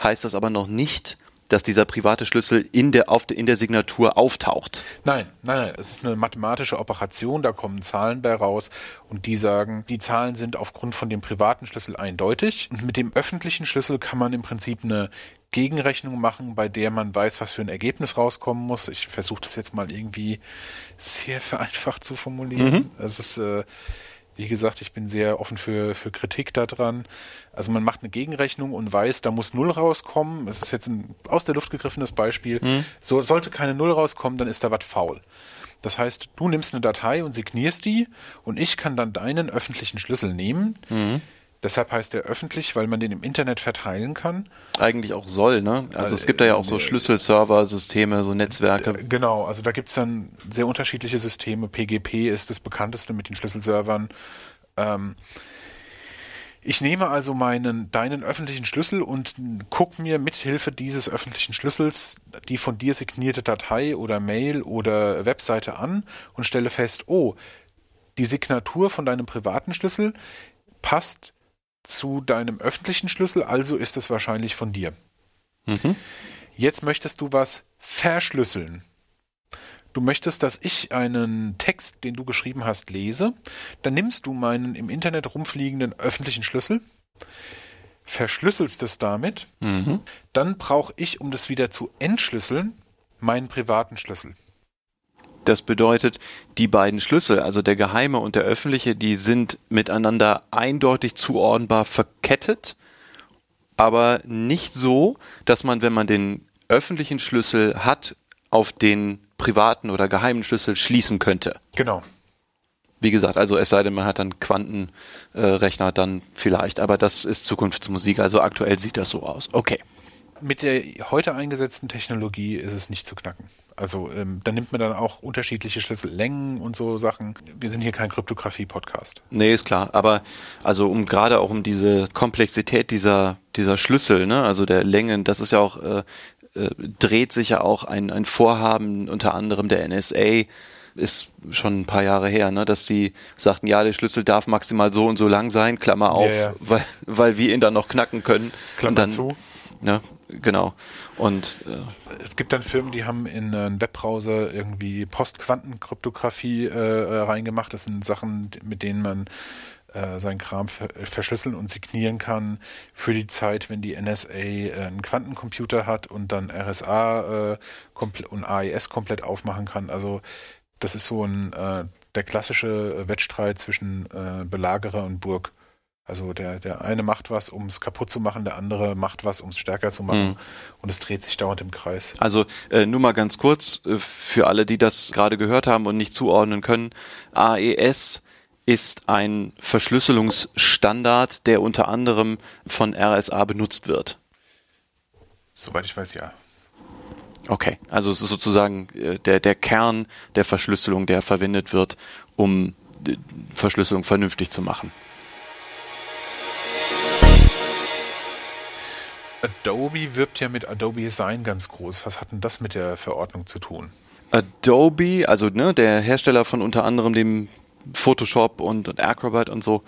heißt das aber noch nicht, dass dieser private Schlüssel in der, auf, in der Signatur auftaucht. Nein, nein, nein. Es ist eine mathematische Operation, da kommen Zahlen bei raus und die sagen, die Zahlen sind aufgrund von dem privaten Schlüssel eindeutig. Und mit dem öffentlichen Schlüssel kann man im Prinzip eine Gegenrechnung machen, bei der man weiß, was für ein Ergebnis rauskommen muss. Ich versuche das jetzt mal irgendwie sehr vereinfacht zu formulieren. Mhm. Es ist äh, wie gesagt, ich bin sehr offen für, für Kritik daran. Also man macht eine Gegenrechnung und weiß, da muss Null rauskommen. Das ist jetzt ein aus der Luft gegriffenes Beispiel. Mhm. So sollte keine Null rauskommen, dann ist da was faul. Das heißt, du nimmst eine Datei und signierst die und ich kann dann deinen öffentlichen Schlüssel nehmen. Mhm Deshalb heißt er öffentlich, weil man den im Internet verteilen kann. Eigentlich auch soll, ne? Also es gibt da ja auch so Schlüsselserver-Systeme, so Netzwerke. Genau, also da gibt es dann sehr unterschiedliche Systeme. PGP ist das bekannteste mit den Schlüsselservern. Ähm, ich nehme also meinen, deinen öffentlichen Schlüssel und gucke mir mithilfe dieses öffentlichen Schlüssels die von dir signierte Datei oder Mail oder Webseite an und stelle fest, oh, die Signatur von deinem privaten Schlüssel passt zu deinem öffentlichen Schlüssel, also ist es wahrscheinlich von dir. Mhm. Jetzt möchtest du was verschlüsseln. Du möchtest, dass ich einen Text, den du geschrieben hast, lese. Dann nimmst du meinen im Internet rumfliegenden öffentlichen Schlüssel, verschlüsselst es damit. Mhm. Dann brauche ich, um das wieder zu entschlüsseln, meinen privaten Schlüssel. Das bedeutet, die beiden Schlüssel, also der geheime und der öffentliche, die sind miteinander eindeutig zuordnenbar verkettet, aber nicht so, dass man, wenn man den öffentlichen Schlüssel hat, auf den privaten oder geheimen Schlüssel schließen könnte. Genau. Wie gesagt, also es sei denn, man hat dann Quantenrechner, äh, dann vielleicht, aber das ist Zukunftsmusik, also aktuell sieht das so aus. Okay. Mit der heute eingesetzten Technologie ist es nicht zu knacken. Also ähm, da nimmt man dann auch unterschiedliche Schlüssellängen und so Sachen. Wir sind hier kein Kryptographie-Podcast. Nee, ist klar. Aber also um gerade auch um diese Komplexität dieser, dieser Schlüssel, ne, also der Längen, das ist ja auch äh, äh, dreht sich ja auch ein, ein Vorhaben unter anderem der NSA, ist schon ein paar Jahre her, ne, dass sie sagten, ja, der Schlüssel darf maximal so und so lang sein, Klammer auf, Ja, ja. Weil, weil wir ihn dann noch knacken können. Klammer dann, zu. Ne, genau. Und äh, Es gibt dann Firmen, die haben in einen Webbrowser irgendwie Postquantenkryptographie äh, äh, reingemacht. Das sind Sachen, mit denen man äh, seinen Kram ver verschlüsseln und signieren kann für die Zeit, wenn die NSA äh, einen Quantencomputer hat und dann RSA äh, und AES komplett aufmachen kann. Also das ist so ein äh, der klassische Wettstreit zwischen äh, Belagerer und Burg. Also der, der eine macht was, um es kaputt zu machen, der andere macht was, um es stärker zu machen. Mhm. Und es dreht sich dauernd im Kreis. Also äh, nur mal ganz kurz äh, für alle, die das gerade gehört haben und nicht zuordnen können. AES ist ein Verschlüsselungsstandard, der unter anderem von RSA benutzt wird. Soweit ich weiß, ja. Okay, also es ist sozusagen äh, der, der Kern der Verschlüsselung, der verwendet wird, um die Verschlüsselung vernünftig zu machen. Adobe wirbt ja mit Adobe Sign ganz groß. Was hat denn das mit der Verordnung zu tun? Adobe, also ne, der Hersteller von unter anderem dem Photoshop und, und Acrobat und so,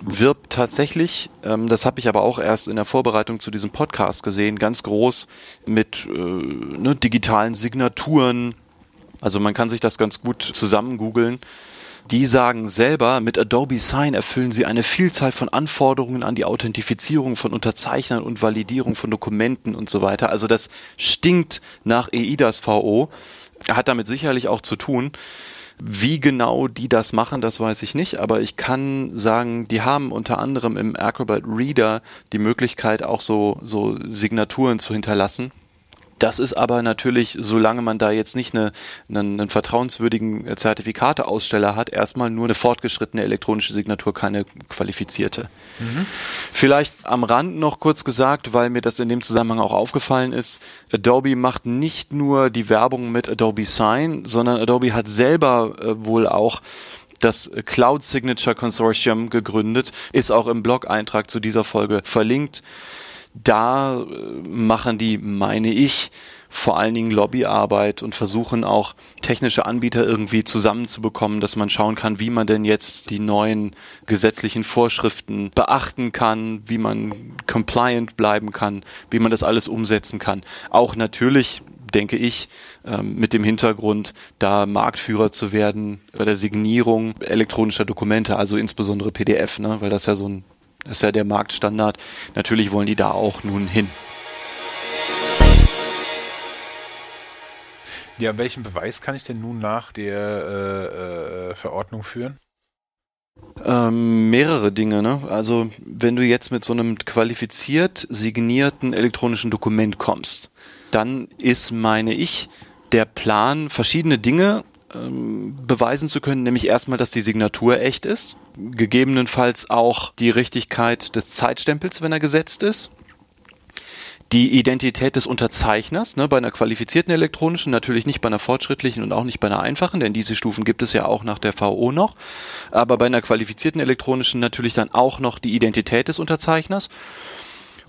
wirbt tatsächlich, ähm, das habe ich aber auch erst in der Vorbereitung zu diesem Podcast gesehen, ganz groß mit äh, ne, digitalen Signaturen. Also man kann sich das ganz gut zusammen googeln. Die sagen selber, mit Adobe Sign erfüllen sie eine Vielzahl von Anforderungen an die Authentifizierung von Unterzeichnern und Validierung von Dokumenten und so weiter. Also das stinkt nach EIDAS VO, hat damit sicherlich auch zu tun. Wie genau die das machen, das weiß ich nicht, aber ich kann sagen, die haben unter anderem im Acrobat Reader die Möglichkeit, auch so, so Signaturen zu hinterlassen. Das ist aber natürlich, solange man da jetzt nicht eine, einen, einen vertrauenswürdigen Zertifikateaussteller hat, erstmal nur eine fortgeschrittene elektronische Signatur, keine qualifizierte. Vielleicht am Rand noch kurz gesagt, weil mir das in dem Zusammenhang auch aufgefallen ist, Adobe macht nicht nur die Werbung mit Adobe Sign, sondern Adobe hat selber äh, wohl auch das Cloud Signature Consortium gegründet, ist auch im Blog-Eintrag zu dieser Folge verlinkt da äh, machen die, meine ich, vor allen Dingen Lobbyarbeit und versuchen auch technische Anbieter irgendwie zusammenzubekommen, dass man schauen kann, wie man denn jetzt die neuen gesetzlichen Vorschriften beachten kann, wie man compliant bleiben kann, wie man das alles umsetzen kann. Auch natürlich denke ich, ähm, mit dem Hintergrund, da Marktführer zu werden bei der Signierung elektronischer Dokumente, also insbesondere PDF, ne, weil das ja so ein das ist ja der Marktstandard. Natürlich wollen die da auch nun hin. Ja, welchen Beweis kann ich denn nun nach der äh, äh, Verordnung führen? Ähm, mehrere Dinge, ne? Also wenn du jetzt mit so einem qualifiziert signierten elektronischen Dokument kommst, dann ist, meine ich, der Plan, verschiedene Dinge ähm, beweisen zu können, nämlich erstmal, dass die Signatur echt ist, gegebenenfalls auch die Richtigkeit des Zeitstempels, wenn er gesetzt ist, die Identität des Unterzeichners, ne, bei einer qualifizierten elektronischen, natürlich nicht bei einer fortschrittlichen und auch nicht bei einer einfachen, denn diese Stufen gibt es ja auch nach der VO noch, aber bei einer qualifizierten elektronischen natürlich dann auch noch die Identität des Unterzeichners.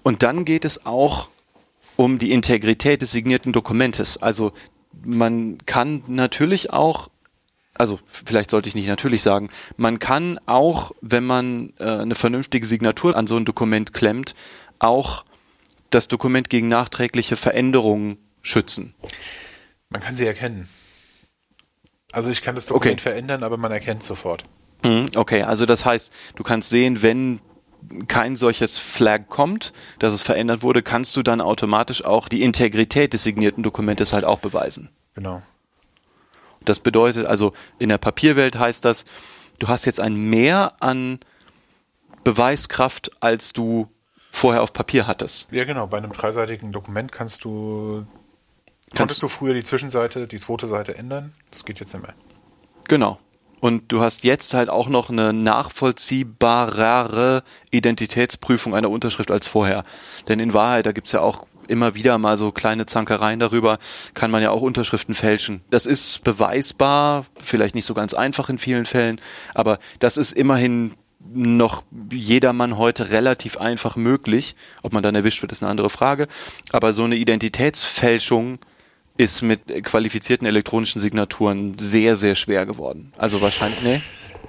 Und dann geht es auch um die Integrität des signierten Dokumentes. Also man kann natürlich auch, also vielleicht sollte ich nicht natürlich sagen, man kann auch, wenn man äh, eine vernünftige Signatur an so ein Dokument klemmt, auch das Dokument gegen nachträgliche Veränderungen schützen. Man kann sie erkennen. Also ich kann das Dokument Okay. verändern, aber man erkennt sofort. Mhm, Okay, also das heißt, du kannst sehen, wenn kein solches Flag kommt, dass es verändert wurde, kannst du dann automatisch auch die Integrität des signierten Dokumentes halt auch beweisen. Genau. Das bedeutet also, in der Papierwelt heißt das, du hast jetzt ein Mehr an Beweiskraft, als du vorher auf Papier hattest. Ja, genau. Bei einem dreiseitigen Dokument kannst du. Kannst- Konntest du früher die Zwischenseite, die zweite Seite ändern? Das geht jetzt nicht mehr. Genau. Und du hast jetzt halt auch noch eine nachvollziehbarere Identitätsprüfung einer Unterschrift als vorher. Denn in Wahrheit, da gibt's ja auch immer wieder mal so kleine Zankereien darüber, kann man ja auch Unterschriften fälschen. Das ist beweisbar, vielleicht nicht so ganz einfach in vielen Fällen, aber das ist immerhin noch jedermann heute relativ einfach möglich. Ob man dann erwischt wird, ist eine andere Frage. Aber so eine Identitätsfälschung ist mit qualifizierten elektronischen Signaturen sehr, sehr schwer geworden. Also wahrscheinlich.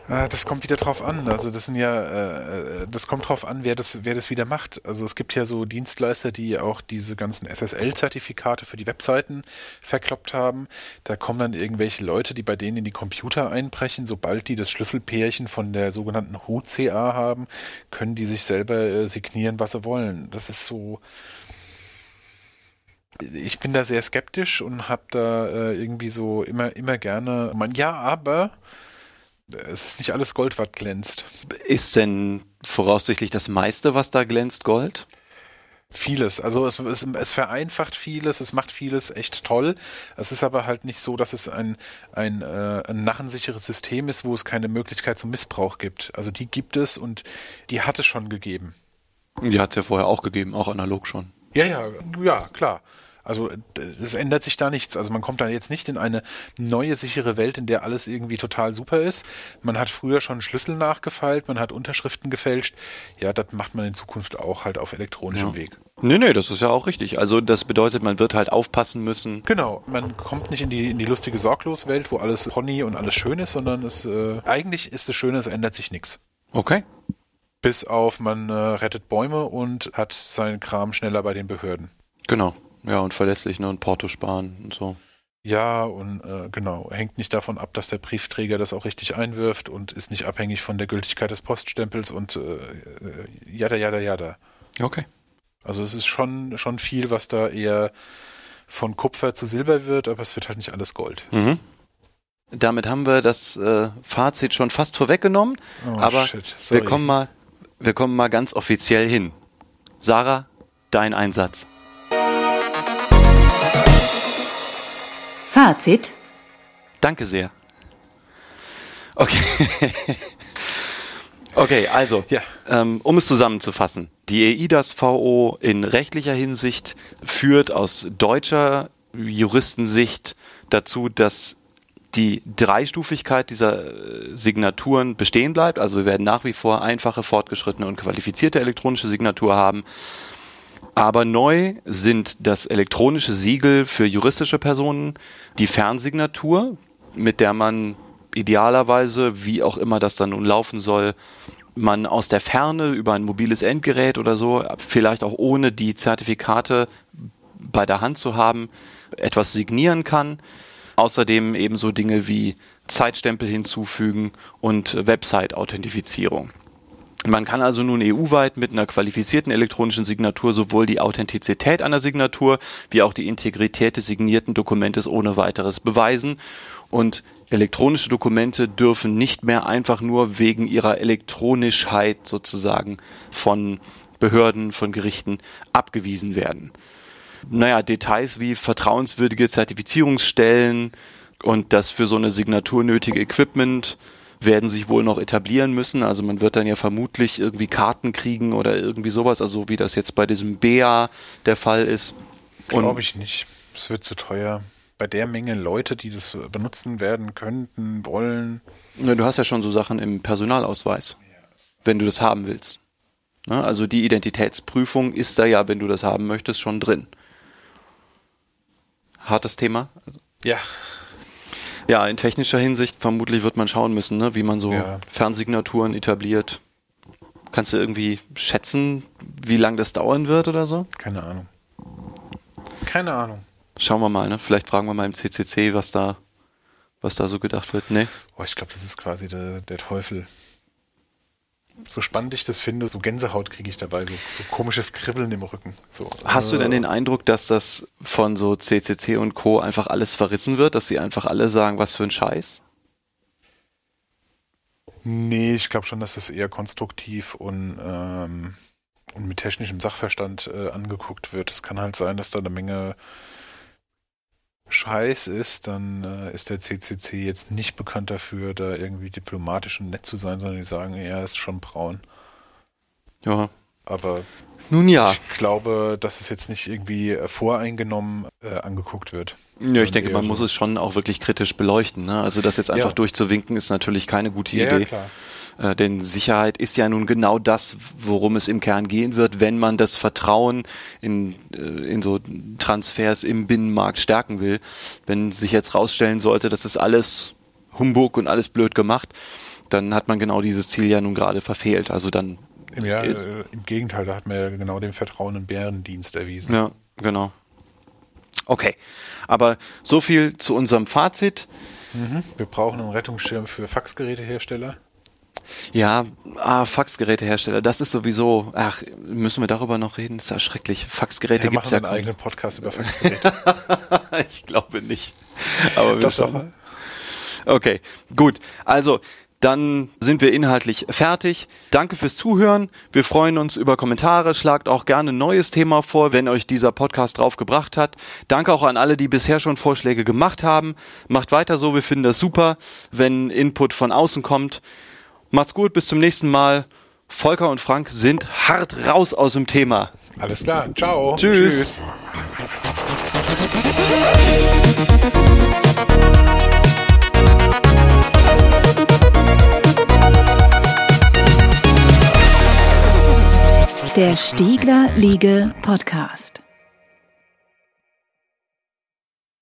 Ah, das kommt wieder drauf an. Also das sind ja, äh, das kommt drauf an, wer das, wer das wieder macht. Also es gibt ja so Dienstleister, die auch diese ganzen SSL-Zertifikate für die Webseiten verkloppt haben. Da kommen dann irgendwelche Leute, die bei denen in die Computer einbrechen. Sobald die das Schlüsselpärchen von der sogenannten HUCA haben, können die sich selber äh, signieren, was sie wollen. Das ist so. Ich bin da sehr skeptisch und habe da äh, irgendwie so immer, immer gerne. Man, ja, aber es ist nicht alles Gold, was glänzt. Ist denn voraussichtlich das meiste, was da glänzt, Gold? Vieles. Also es, es, es, vereinfacht vieles, es macht vieles echt toll. Es ist aber halt nicht so, dass es ein, ein, äh, ein narrensicheres System ist, wo es keine Möglichkeit zum Missbrauch gibt. Also die gibt es und die hat es schon gegeben. Die hat es ja vorher auch gegeben, auch analog schon. Ja, ja, ja, klar. Also es ändert sich da nichts. Also man kommt da jetzt nicht in eine neue sichere Welt, in der alles irgendwie total super ist. Man hat früher schon Schlüssel nachgefeilt, man hat Unterschriften gefälscht. Ja, das macht man in Zukunft auch halt auf elektronischem ja. Weg. Nee, nee, das ist ja auch richtig. Also das bedeutet, man wird halt aufpassen müssen. Genau, man kommt nicht in die, in die lustige Sorglos-Welt, wo alles Pony und alles schön ist, sondern es äh, eigentlich ist es schön, es ändert sich nichts. Okay. Bis auf man äh, rettet Bäume und hat seinen Kram schneller bei den Behörden. Genau. Ja, und verlässlich, ne? Und Porto sparen und so. Ja, und äh, genau, hängt nicht davon ab, dass der Briefträger das auch richtig einwirft und ist nicht abhängig von der Gültigkeit des Poststempels und äh, jada, jada, jada. Okay. Also es ist schon, schon viel, was da eher von Kupfer zu Silber wird, aber es wird halt nicht alles Gold. Mhm. Damit haben wir das äh, Fazit schon fast vorweggenommen, oh, aber wir kommen mal, wir kommen mal ganz offiziell hin. Sarah, dein Einsatz. Fazit. Danke sehr. Okay. okay, also, ja. ähm, um es zusammenzufassen. Die EIDAS VO in rechtlicher Hinsicht führt aus deutscher Juristensicht dazu, dass die Dreistufigkeit dieser äh, Signaturen bestehen bleibt. Also wir werden nach wie vor einfache, fortgeschrittene und qualifizierte elektronische Signatur haben. Aber neu sind das elektronische Siegel für juristische Personen, die Fernsignatur, mit der man idealerweise, wie auch immer das dann nun laufen soll, man aus der Ferne über ein mobiles Endgerät oder so, vielleicht auch ohne die Zertifikate bei der Hand zu haben, etwas signieren kann. Außerdem ebenso Dinge wie Zeitstempel hinzufügen und Website-Authentifizierung. Man kann also nun EU-weit mit einer qualifizierten elektronischen Signatur sowohl die Authentizität einer Signatur wie auch die Integrität des signierten Dokumentes ohne weiteres beweisen. Und elektronische Dokumente dürfen nicht mehr einfach nur wegen ihrer Elektronischheit sozusagen von Behörden, von Gerichten abgewiesen werden. Naja, Details wie vertrauenswürdige Zertifizierungsstellen und das für so eine Signatur nötige Equipment werden sich wohl noch etablieren müssen. Also man wird dann ja vermutlich irgendwie Karten kriegen oder irgendwie sowas, also wie das jetzt bei diesem BA der Fall ist. Glaube ich nicht. Es wird zu teuer. Bei der Menge Leute, die das benutzen werden könnten, wollen. Ja, du hast ja schon so Sachen im Personalausweis, wenn du das haben willst. Ne? Also die Identitätsprüfung ist da ja, wenn du das haben möchtest, schon drin. Hartes Thema? Ja, ja, in technischer Hinsicht vermutlich wird man schauen müssen, ne, wie man so ja. Fernsignaturen etabliert. Kannst du irgendwie schätzen, wie lange das dauern wird oder so? Keine Ahnung. Keine Ahnung. Schauen wir mal, ne? Vielleicht fragen wir mal im CCC, was da, was da so gedacht wird. Nee. Oh, ich glaube, das ist quasi der, der Teufel so spannend ich das finde, so Gänsehaut kriege ich dabei, so, so, komisches Kribbeln im Rücken. So. Hast du denn den Eindruck, dass das von so CCC und Co. einfach alles verrissen wird, dass sie einfach alle sagen, was für ein Scheiß? Nee, ich glaube schon, dass das eher konstruktiv und, ähm, und mit technischem Sachverstand äh, angeguckt wird. Es kann halt sein, dass da eine Menge Scheiß ist, dann äh, ist der CCC jetzt nicht bekannt dafür, da irgendwie diplomatisch und nett zu sein, sondern die sagen, er ist schon braun. Ja. Aber nun ja. Ich glaube, dass es jetzt nicht irgendwie äh, voreingenommen äh, angeguckt wird. Ja, ich denke, man muss es schon auch wirklich kritisch beleuchten. Ne? Also das jetzt einfach ja. durchzuwinken, ist natürlich keine gute ja, Idee. Ja, klar. Äh, denn Sicherheit ist ja nun genau das, worum es im Kern gehen wird, wenn man das Vertrauen in, äh, in so Transfers im Binnenmarkt stärken will. Wenn sich jetzt rausstellen sollte, dass das alles Humbug und alles blöd gemacht, dann hat man genau dieses Ziel ja nun gerade verfehlt. Also dann. Ja, äh, im Gegenteil, da hat man ja genau den Vertrauen im Bärendienst erwiesen. Ja, genau. Okay. Aber so viel zu unserem Fazit. Mhm. Wir brauchen einen Rettungsschirm für Faxgerätehersteller. Ja, ah, Faxgerätehersteller, das ist sowieso, ach, müssen wir darüber noch reden? Das ist ja schrecklich. Faxgeräte ja, gibt's ja einen eigenen Podcast über Faxgeräte. ich glaube nicht. Aber doch, doch. Okay, gut. Also, dann sind wir inhaltlich fertig. Danke fürs Zuhören. Wir freuen uns über Kommentare. Schlagt auch gerne ein neues Thema vor, wenn euch dieser Podcast drauf gebracht hat. Danke auch an alle, die bisher schon Vorschläge gemacht haben. Macht weiter so. Wir finden das super, wenn Input von außen kommt. Macht's gut. Bis zum nächsten Mal. Volker und Frank sind hart raus aus dem Thema. Alles klar. Ciao. Tschüss. Tschüss. Der Stiegler Liege Podcast.